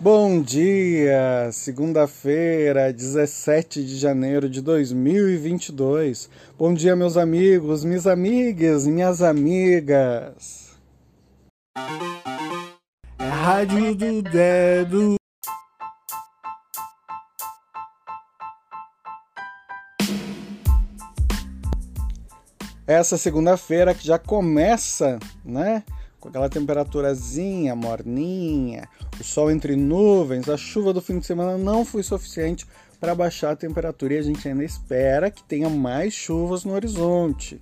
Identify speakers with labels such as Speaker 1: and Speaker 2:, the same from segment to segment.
Speaker 1: Bom dia, segunda-feira, 17 de janeiro de 2022. Bom dia, meus amigos, minhas amigas, minhas amigas.
Speaker 2: É Rádio do Dedo.
Speaker 1: Essa segunda-feira que já começa, né? Com aquela temperaturazinha morninha, o sol entre nuvens, a chuva do fim de semana não foi suficiente para baixar a temperatura e a gente ainda espera que tenha mais chuvas no horizonte.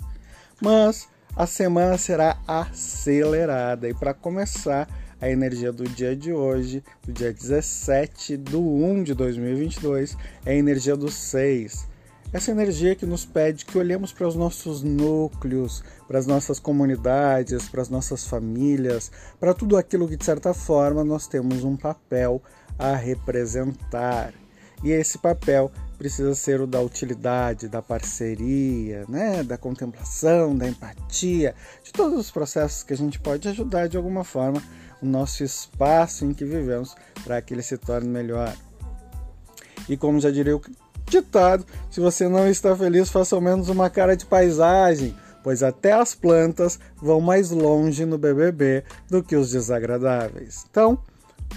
Speaker 1: Mas a semana será acelerada e para começar, a energia do dia de hoje, do dia 17 de 1 de 2022, é a energia do 6 essa energia que nos pede que olhemos para os nossos núcleos, para as nossas comunidades, para as nossas famílias, para tudo aquilo que de certa forma nós temos um papel a representar. E esse papel precisa ser o da utilidade, da parceria, né? da contemplação, da empatia, de todos os processos que a gente pode ajudar de alguma forma o nosso espaço em que vivemos para que ele se torne melhor. E como já diria o ditado: se você não está feliz, faça ao menos uma cara de paisagem, pois até as plantas vão mais longe no BBB do que os desagradáveis. Então,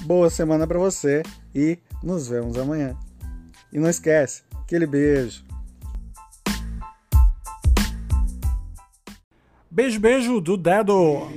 Speaker 1: boa semana para você e nos vemos amanhã. E não esquece, aquele beijo.
Speaker 2: Beijo, beijo do dedo.